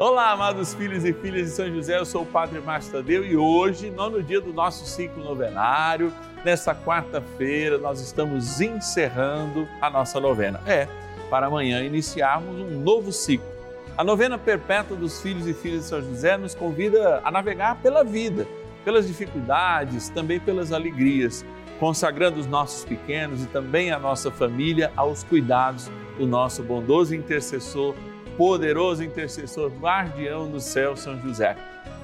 Olá, amados filhos e filhas de São José, eu sou o Padre Márcio Tadeu e hoje, nono dia do nosso ciclo novenário, nesta quarta-feira, nós estamos encerrando a nossa novena. É, para amanhã iniciarmos um novo ciclo. A novena perpétua dos filhos e filhas de São José nos convida a navegar pela vida, pelas dificuldades, também pelas alegrias, consagrando os nossos pequenos e também a nossa família aos cuidados do nosso bondoso intercessor poderoso intercessor, guardião do céu, São José.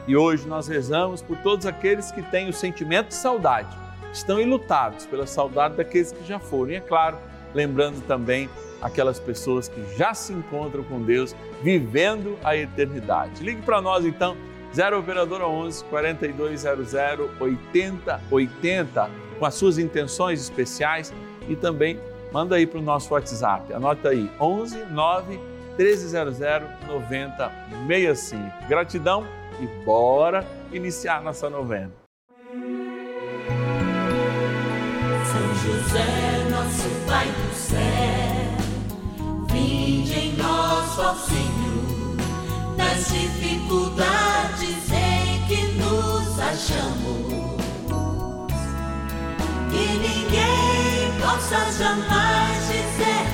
E hoje nós rezamos por todos aqueles que têm o sentimento de saudade, estão enlutados pela saudade daqueles que já foram. E é claro, lembrando também aquelas pessoas que já se encontram com Deus, vivendo a eternidade. Ligue para nós então, 0 Operadora 11 4200 8080, com as suas intenções especiais e também manda aí para o nosso WhatsApp. Anota aí, 11 9 1300 9065. Gratidão e bora iniciar nossa novena. São José, nosso Pai do céu, vinde em nós, ó Senhor, nas dificuldades em que nos achamos. Que ninguém possa jamais dizer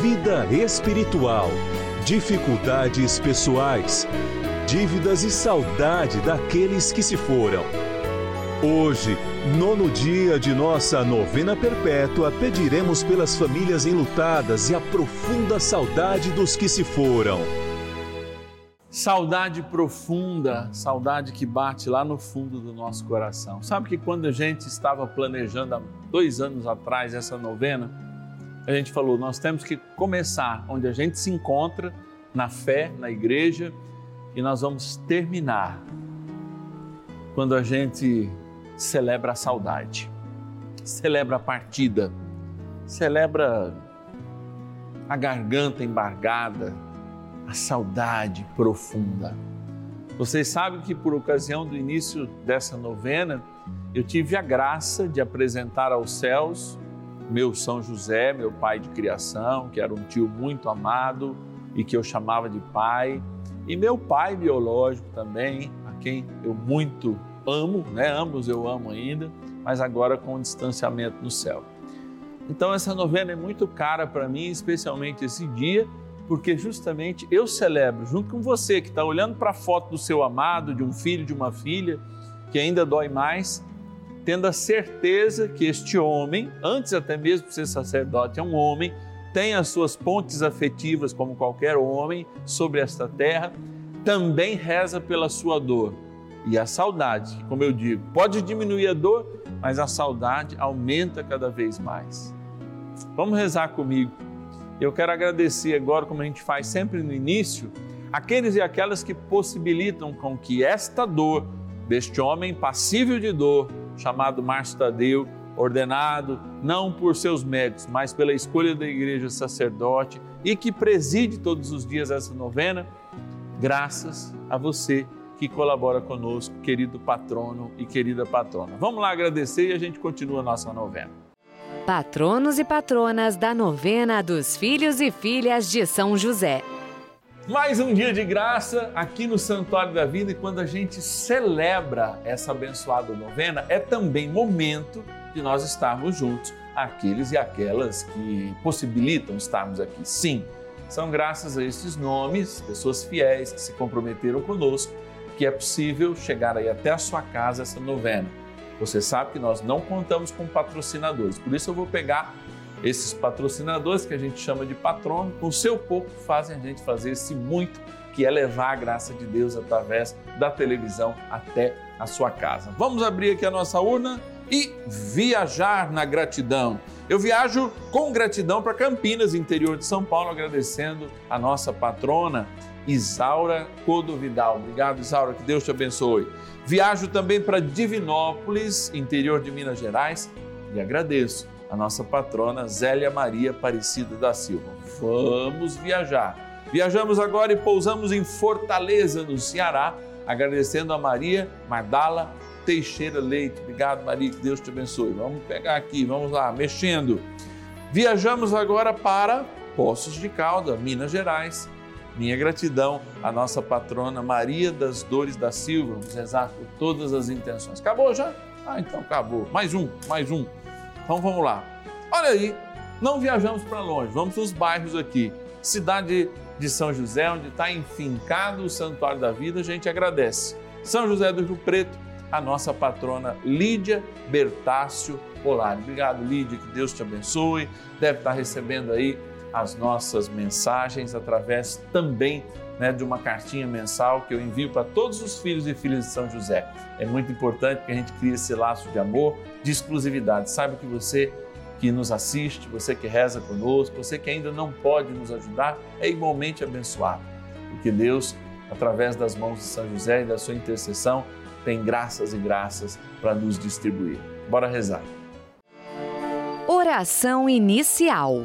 vida espiritual, dificuldades pessoais, dívidas e saudade daqueles que se foram. Hoje, nono dia de nossa novena perpétua, pediremos pelas famílias enlutadas e a profunda saudade dos que se foram. Saudade profunda, saudade que bate lá no fundo do nosso coração. Sabe que quando a gente estava planejando há dois anos atrás essa novena, a gente falou, nós temos que começar onde a gente se encontra, na fé, na igreja, e nós vamos terminar quando a gente celebra a saudade, celebra a partida, celebra a garganta embargada, a saudade profunda. Vocês sabem que por ocasião do início dessa novena, eu tive a graça de apresentar aos céus meu São José, meu pai de criação, que era um tio muito amado e que eu chamava de pai, e meu pai biológico também, a quem eu muito amo, né? Ambos eu amo ainda, mas agora com um distanciamento no céu. Então essa novena é muito cara para mim, especialmente esse dia, porque justamente eu celebro junto com você que está olhando para a foto do seu amado, de um filho, de uma filha, que ainda dói mais, tendo a certeza que este homem, antes até mesmo de ser sacerdote, é um homem, tem as suas pontes afetivas como qualquer homem sobre esta terra, também reza pela sua dor. E a saudade, como eu digo, pode diminuir a dor, mas a saudade aumenta cada vez mais. Vamos rezar comigo. Eu quero agradecer agora, como a gente faz sempre no início, aqueles e aquelas que possibilitam com que esta dor deste homem passível de dor chamado Márcio Tadeu, ordenado não por seus méritos, mas pela escolha da igreja sacerdote e que preside todos os dias essa novena, graças a você que colabora conosco, querido patrono e querida patrona. Vamos lá agradecer e a gente continua a nossa novena. Patronos e patronas da novena dos filhos e filhas de São José. Mais um dia de graça aqui no Santuário da Vida e quando a gente celebra essa abençoada novena, é também momento de nós estarmos juntos, aqueles e aquelas que possibilitam estarmos aqui. Sim, São graças a esses nomes, pessoas fiéis que se comprometeram conosco, que é possível chegar aí até a sua casa essa novena. Você sabe que nós não contamos com patrocinadores, por isso eu vou pegar esses patrocinadores que a gente chama de patrono, com seu pouco fazem a gente fazer esse muito, que é levar a graça de Deus através da televisão até a sua casa. Vamos abrir aqui a nossa urna e viajar na gratidão. Eu viajo com gratidão para Campinas, interior de São Paulo, agradecendo a nossa patrona Isaura Codovidal. Obrigado, Isaura, que Deus te abençoe. Viajo também para Divinópolis, interior de Minas Gerais, e agradeço a nossa patrona Zélia Maria Aparecida da Silva. Vamos viajar. Viajamos agora e pousamos em Fortaleza, no Ceará, agradecendo a Maria Mardala Teixeira Leite. Obrigado, Maria, que Deus te abençoe. Vamos pegar aqui, vamos lá, mexendo. Viajamos agora para Poços de Calda, Minas Gerais. Minha gratidão à nossa patrona Maria das Dores da Silva. Vamos rezar por todas as intenções. Acabou já? Ah, então acabou. Mais um, mais um. Então vamos lá. Olha aí, não viajamos para longe, vamos nos bairros aqui. Cidade de São José, onde está enfincado o Santuário da Vida, a gente agradece. São José do Rio Preto, a nossa patrona Lídia Bertácio Polari. Obrigado, Lídia, que Deus te abençoe. Deve estar recebendo aí as nossas mensagens através também né, de uma cartinha mensal que eu envio para todos os filhos e filhas de São José. É muito importante que a gente crie esse laço de amor, de exclusividade. Saiba que você que nos assiste, você que reza conosco, você que ainda não pode nos ajudar, é igualmente abençoado. Porque Deus, através das mãos de São José e da sua intercessão, tem graças e graças para nos distribuir. Bora rezar. Oração inicial.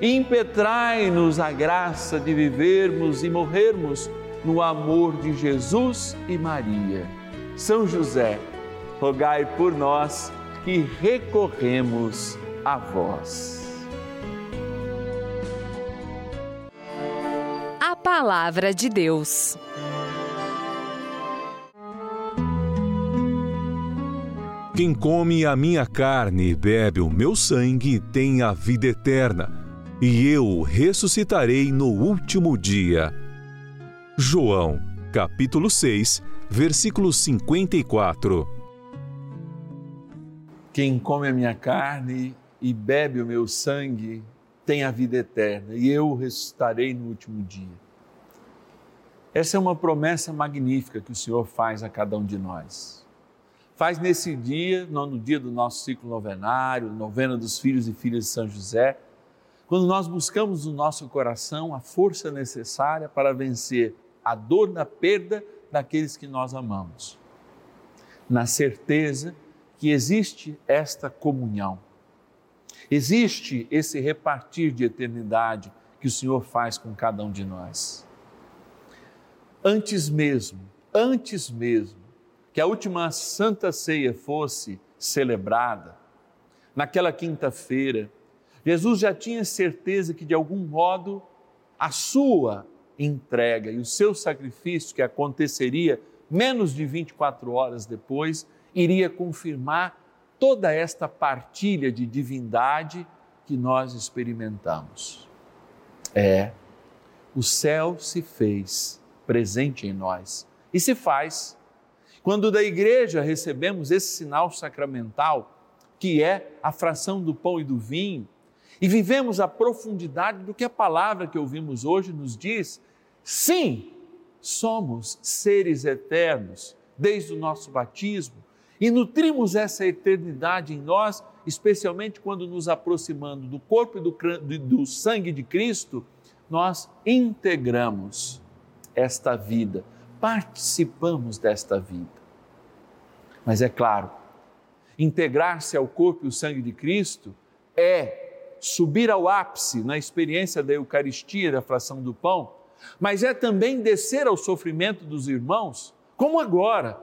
impetrai-nos a graça de vivermos e morrermos no amor de Jesus e Maria. São José, rogai por nós que recorremos a vós. A Palavra de Deus. Quem come a minha carne e bebe o meu sangue tem a vida eterna e eu ressuscitarei no último dia. João, capítulo 6, versículo 54. Quem come a minha carne e bebe o meu sangue tem a vida eterna, e eu ressuscitarei no último dia. Essa é uma promessa magnífica que o Senhor faz a cada um de nós. Faz nesse dia, no dia do nosso ciclo novenário, novena dos filhos e filhas de São José, quando nós buscamos no nosso coração a força necessária para vencer a dor da perda daqueles que nós amamos, na certeza que existe esta comunhão, existe esse repartir de eternidade que o Senhor faz com cada um de nós. Antes mesmo, antes mesmo que a última Santa Ceia fosse celebrada, naquela quinta-feira, Jesus já tinha certeza que de algum modo a sua entrega e o seu sacrifício, que aconteceria menos de 24 horas depois, iria confirmar toda esta partilha de divindade que nós experimentamos. É, o céu se fez presente em nós e se faz. Quando da igreja recebemos esse sinal sacramental, que é a fração do pão e do vinho, e vivemos a profundidade do que a palavra que ouvimos hoje nos diz, sim, somos seres eternos desde o nosso batismo e nutrimos essa eternidade em nós, especialmente quando nos aproximando do corpo e do, do sangue de Cristo, nós integramos esta vida, participamos desta vida. Mas é claro, integrar-se ao corpo e o sangue de Cristo é subir ao ápice na experiência da Eucaristia, da fração do pão, mas é também descer ao sofrimento dos irmãos, como agora,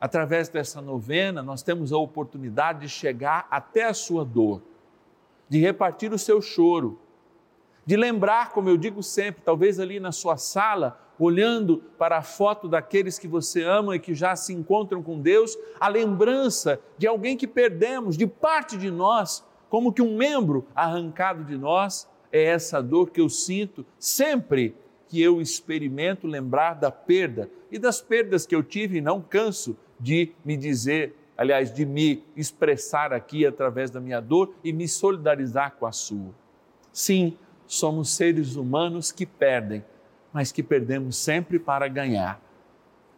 através dessa novena, nós temos a oportunidade de chegar até a sua dor, de repartir o seu choro, de lembrar, como eu digo sempre, talvez ali na sua sala, olhando para a foto daqueles que você ama e que já se encontram com Deus, a lembrança de alguém que perdemos, de parte de nós, como que um membro arrancado de nós, é essa dor que eu sinto sempre que eu experimento lembrar da perda e das perdas que eu tive e não canso de me dizer, aliás, de me expressar aqui através da minha dor e me solidarizar com a sua. Sim, somos seres humanos que perdem, mas que perdemos sempre para ganhar.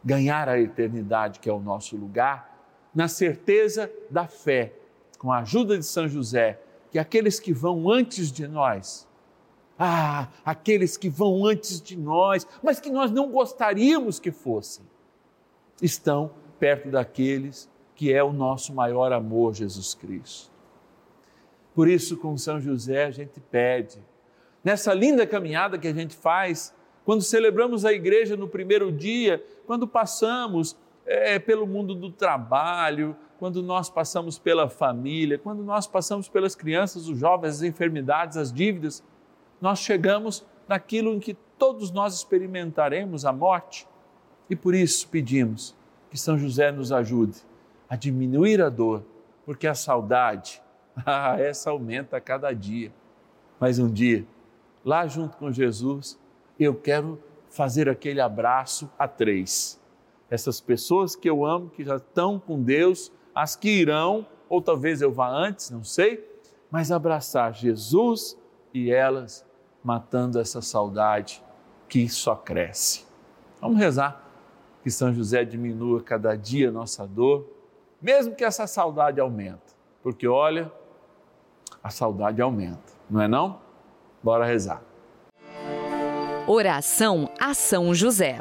Ganhar a eternidade, que é o nosso lugar, na certeza da fé com a ajuda de São José, que aqueles que vão antes de nós, ah, aqueles que vão antes de nós, mas que nós não gostaríamos que fossem, estão perto daqueles que é o nosso maior amor, Jesus Cristo. Por isso, com São José, a gente pede, nessa linda caminhada que a gente faz, quando celebramos a igreja no primeiro dia, quando passamos é, pelo mundo do trabalho, quando nós passamos pela família, quando nós passamos pelas crianças, os jovens, as enfermidades, as dívidas, nós chegamos naquilo em que todos nós experimentaremos a morte. E por isso pedimos que São José nos ajude a diminuir a dor, porque a saudade, ah, essa aumenta a cada dia. Mas um dia, lá junto com Jesus, eu quero fazer aquele abraço a três. Essas pessoas que eu amo, que já estão com Deus, as que irão, ou talvez eu vá antes, não sei, mas abraçar Jesus e elas, matando essa saudade que só cresce. Vamos rezar que São José diminua cada dia nossa dor, mesmo que essa saudade aumente, porque olha, a saudade aumenta, não é não? Bora rezar. Oração a São José.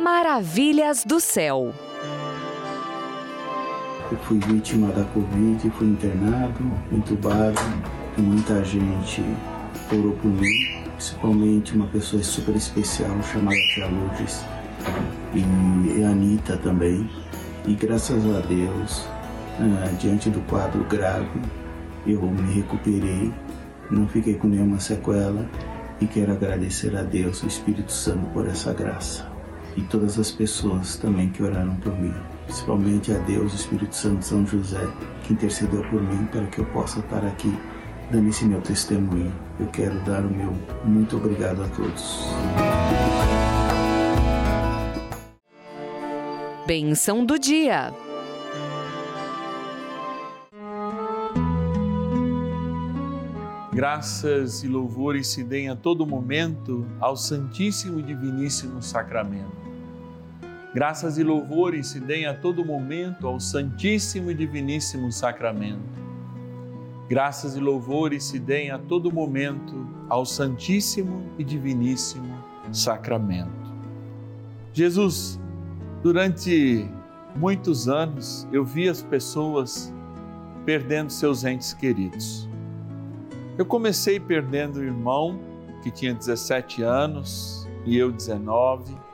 Maravilhas do céu. Eu fui vítima da Covid, fui internado, entubado, muita gente orou por mim, principalmente uma pessoa super especial chamada Tia Lourdes e a Anitta também. E graças a Deus, ah, diante do quadro grave, eu me recuperei, não fiquei com nenhuma sequela e quero agradecer a Deus, o Espírito Santo, por essa graça. E todas as pessoas também que oraram por mim, principalmente a Deus, o Espírito Santo, São José, que intercedeu por mim para que eu possa estar aqui dando esse meu testemunho. Eu quero dar o meu muito obrigado a todos. Benção do dia. Graças e louvores se deem a todo momento ao Santíssimo e Diviníssimo Sacramento. Graças e louvores se deem a todo momento ao Santíssimo e Diviníssimo Sacramento. Graças e louvores se deem a todo momento ao Santíssimo e Diviníssimo Sacramento. Jesus, durante muitos anos eu vi as pessoas perdendo seus entes queridos. Eu comecei perdendo o irmão, que tinha 17 anos, e eu 19.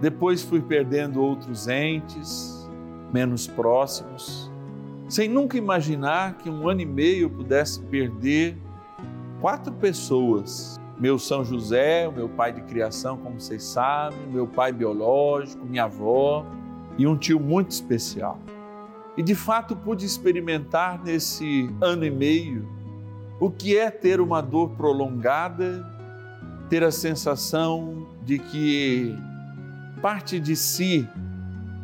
Depois fui perdendo outros entes, menos próximos, sem nunca imaginar que um ano e meio eu pudesse perder quatro pessoas. Meu São José, o meu pai de criação, como vocês sabem, meu pai biológico, minha avó e um tio muito especial. E de fato pude experimentar nesse ano e meio o que é ter uma dor prolongada, ter a sensação de que parte de si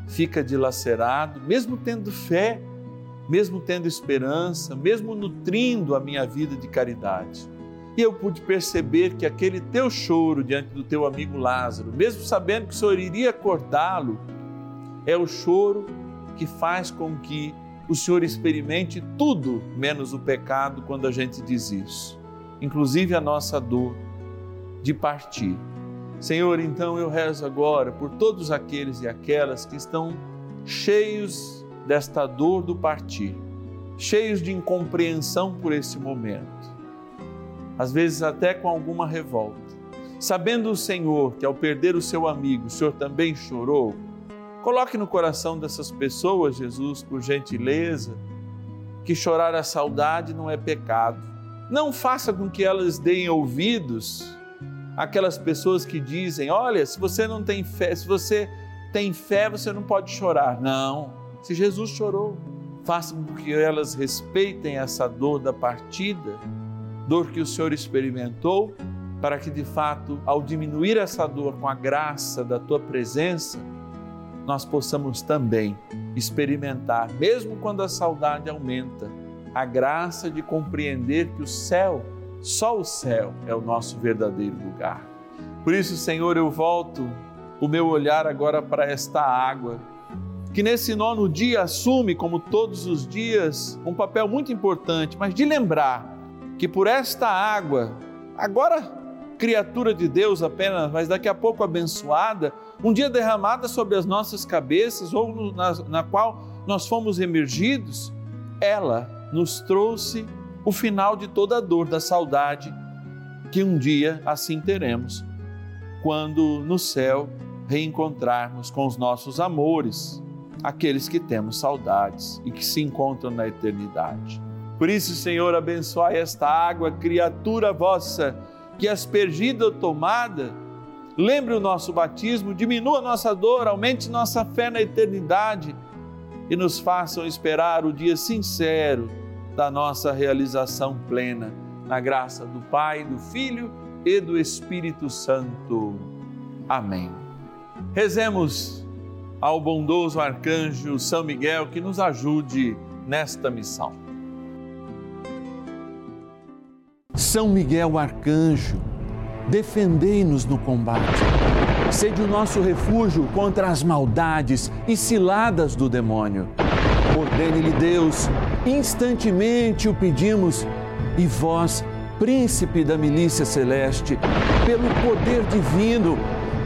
fica dilacerado, mesmo tendo fé, mesmo tendo esperança, mesmo nutrindo a minha vida de caridade. E eu pude perceber que aquele teu choro diante do teu amigo Lázaro, mesmo sabendo que o Senhor iria cortá-lo, é o choro que faz com que o Senhor experimente tudo menos o pecado quando a gente diz isso, inclusive a nossa dor de partir. Senhor, então eu rezo agora por todos aqueles e aquelas que estão cheios desta dor do partir, cheios de incompreensão por esse momento, às vezes até com alguma revolta. Sabendo o Senhor que ao perder o seu amigo, o Senhor também chorou, Coloque no coração dessas pessoas, Jesus, por gentileza, que chorar a saudade não é pecado. Não faça com que elas deem ouvidos àquelas pessoas que dizem: olha, se você não tem fé, se você tem fé, você não pode chorar. Não. Se Jesus chorou, faça com que elas respeitem essa dor da partida, dor que o Senhor experimentou, para que de fato, ao diminuir essa dor com a graça da tua presença, nós possamos também experimentar, mesmo quando a saudade aumenta, a graça de compreender que o céu, só o céu, é o nosso verdadeiro lugar. Por isso, Senhor, eu volto o meu olhar agora para esta água, que nesse nono dia assume, como todos os dias, um papel muito importante, mas de lembrar que por esta água, agora criatura de Deus apenas, mas daqui a pouco abençoada, um dia derramada sobre as nossas cabeças ou na, na qual nós fomos emergidos, ela nos trouxe o final de toda a dor da saudade que um dia assim teremos, quando no céu reencontrarmos com os nossos amores, aqueles que temos saudades e que se encontram na eternidade. Por isso, Senhor, abençoai esta água, criatura vossa, que aspergida ou tomada, lembre o nosso batismo, diminua nossa dor, aumente nossa fé na eternidade e nos façam esperar o dia sincero da nossa realização plena, na graça do Pai, do Filho e do Espírito Santo. Amém. Rezemos ao bondoso arcanjo São Miguel que nos ajude nesta missão. São Miguel arcanjo, defendei-nos no combate. Sede o nosso refúgio contra as maldades e ciladas do demônio. Ordene-lhe Deus, instantemente o pedimos, e vós, príncipe da milícia celeste, pelo poder divino,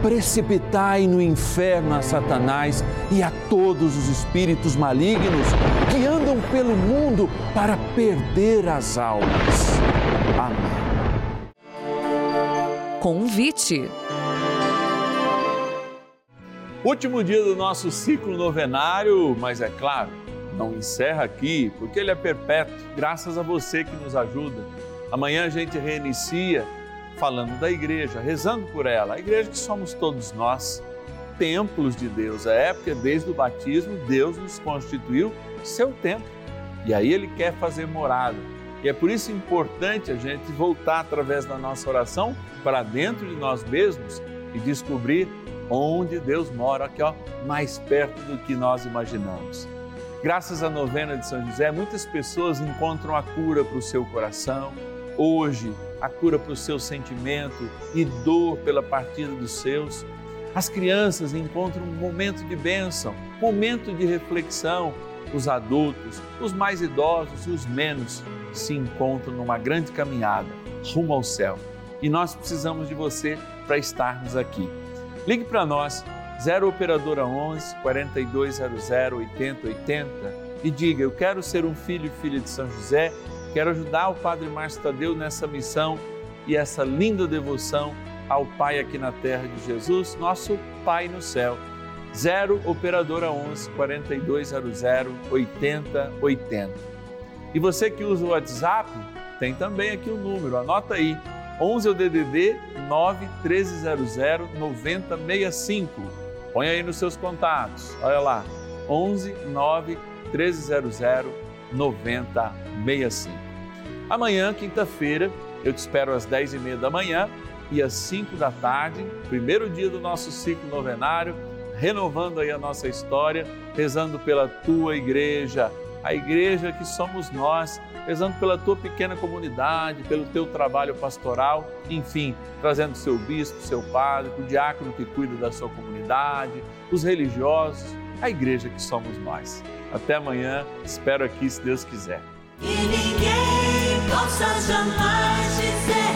precipitai no inferno a Satanás e a todos os espíritos malignos que andam pelo mundo para perder as almas. Amém. Convite. Último dia do nosso ciclo novenário, mas é claro, não encerra aqui, porque ele é perpétuo, graças a você que nos ajuda. Amanhã a gente reinicia falando da igreja, rezando por ela, a igreja que somos todos nós, templos de Deus. É porque desde o batismo Deus nos constituiu seu templo. E aí ele quer fazer morada. E é por isso importante a gente voltar através da nossa oração para dentro de nós mesmos e descobrir onde Deus mora, aqui ó, mais perto do que nós imaginamos. Graças à novena de São José, muitas pessoas encontram a cura para o seu coração. Hoje, a cura para o seu sentimento e dor pela partida dos seus. As crianças encontram um momento de bênção, momento de reflexão. Os adultos, os mais idosos e os menos se encontram numa grande caminhada rumo ao céu. E nós precisamos de você para estarmos aqui. Ligue para nós, 0 Operadora 11 4200 8080 e diga: Eu quero ser um filho e filha de São José Quero ajudar o Padre Márcio Tadeu nessa missão e essa linda devoção ao Pai aqui na terra de Jesus, nosso Pai no céu. 0 Operadora 11 4200 8080. E você que usa o WhatsApp, tem também aqui o um número, anota aí. 11 é o DDD 9 1300 9065. Põe aí nos seus contatos. Olha lá. 11 9 1300 9065. Amanhã, quinta-feira, eu te espero às 10h30 da manhã e às 5 da tarde, primeiro dia do nosso ciclo novenário, renovando aí a nossa história, rezando pela tua igreja, a igreja que somos nós, rezando pela tua pequena comunidade, pelo teu trabalho pastoral, enfim, trazendo seu bispo, seu padre, o diácono que cuida da sua comunidade, os religiosos, a igreja que somos nós. Até amanhã, espero aqui se Deus quiser. Ninguém possa jamais